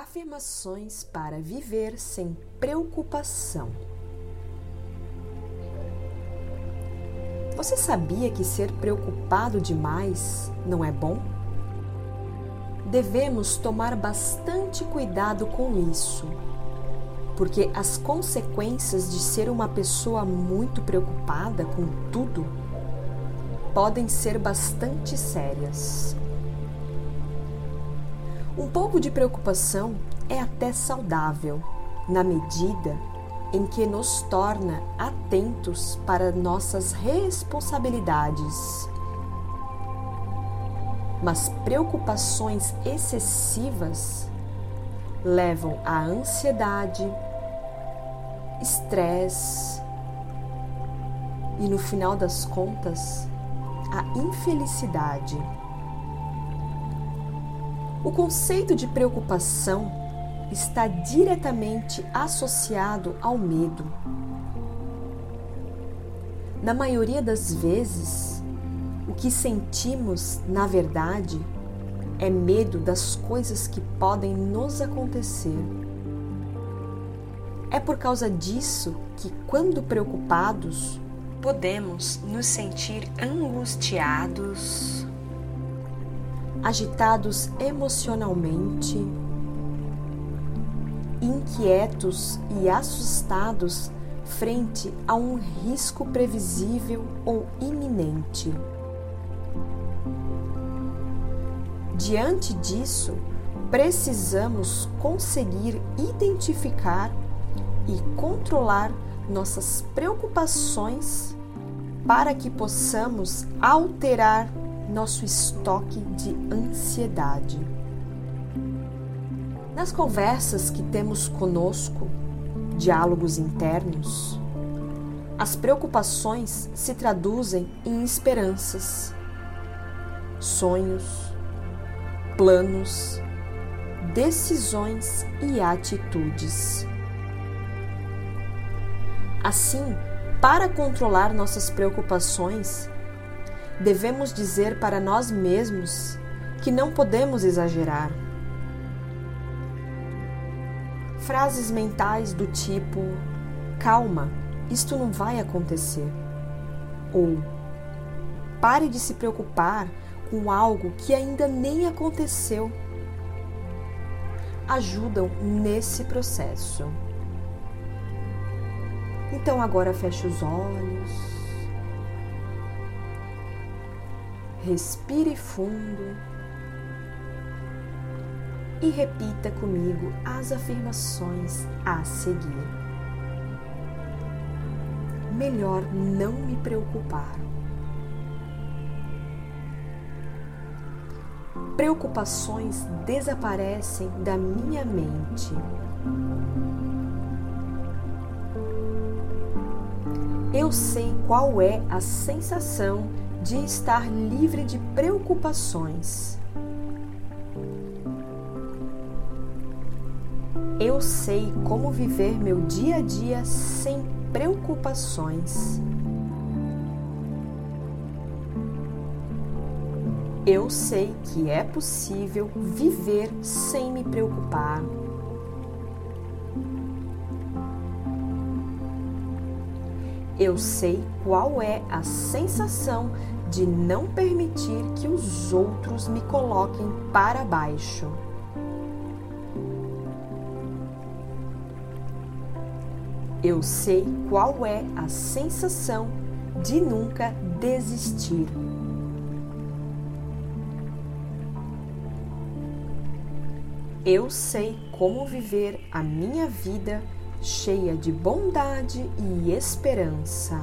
Afirmações para viver sem preocupação. Você sabia que ser preocupado demais não é bom? Devemos tomar bastante cuidado com isso, porque as consequências de ser uma pessoa muito preocupada com tudo podem ser bastante sérias. Um pouco de preocupação é até saudável, na medida em que nos torna atentos para nossas responsabilidades. Mas preocupações excessivas levam à ansiedade, estresse e, no final das contas, à infelicidade. O conceito de preocupação está diretamente associado ao medo. Na maioria das vezes, o que sentimos, na verdade, é medo das coisas que podem nos acontecer. É por causa disso que, quando preocupados, podemos nos sentir angustiados, agitados emocionalmente, inquietos e assustados frente a um risco previsível ou iminente. Diante disso, precisamos conseguir identificar e controlar nossas preocupações para que possamos alterar nosso estoque de ansiedade. Nas conversas que temos conosco, diálogos internos, as preocupações se traduzem em esperanças, sonhos, planos, decisões e atitudes. Assim, para controlar nossas preocupações, devemos dizer para nós mesmos que não podemos exagerar. Frases mentais do tipo: calma, isto não vai acontecer. Ou pare de se preocupar com algo que ainda nem aconteceu. Ajudam nesse processo. Então agora feche os olhos. Respire fundo e repita comigo as afirmações a seguir. Melhor não me preocupar. Preocupações desaparecem da minha mente. Eu sei qual é a sensação de estar livre de preocupações. Eu sei como viver meu dia a dia sem preocupações. Eu sei que é possível viver sem me preocupar. Eu sei qual é a sensação de não permitir que os outros me coloquem para baixo. Eu sei qual é a sensação de nunca desistir. Eu sei como viver a minha vida cheia de bondade e esperança.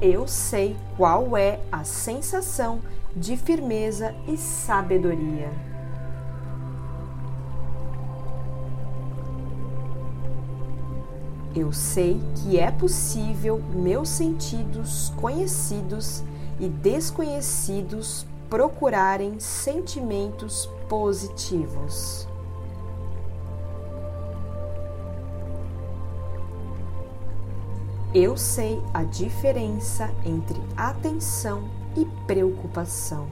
Eu sei qual é a sensação de firmeza e sabedoria. Eu sei que é possível meus sentidos conhecidos e desconhecidos procurarem sentimentos positivos. Eu sei a diferença entre atenção e preocupação.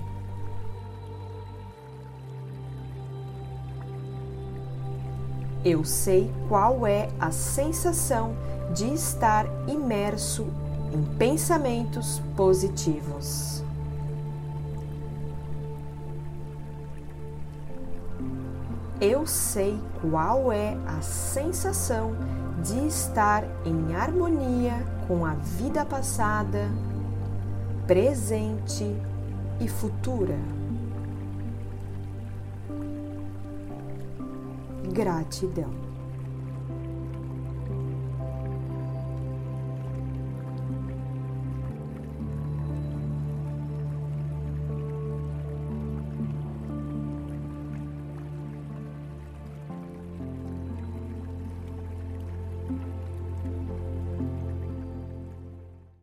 Eu sei qual é a sensação de estar imerso em pensamentos positivos. Eu sei qual é a sensação de estar em harmonia com a vida passada, presente e futura. Gratidão.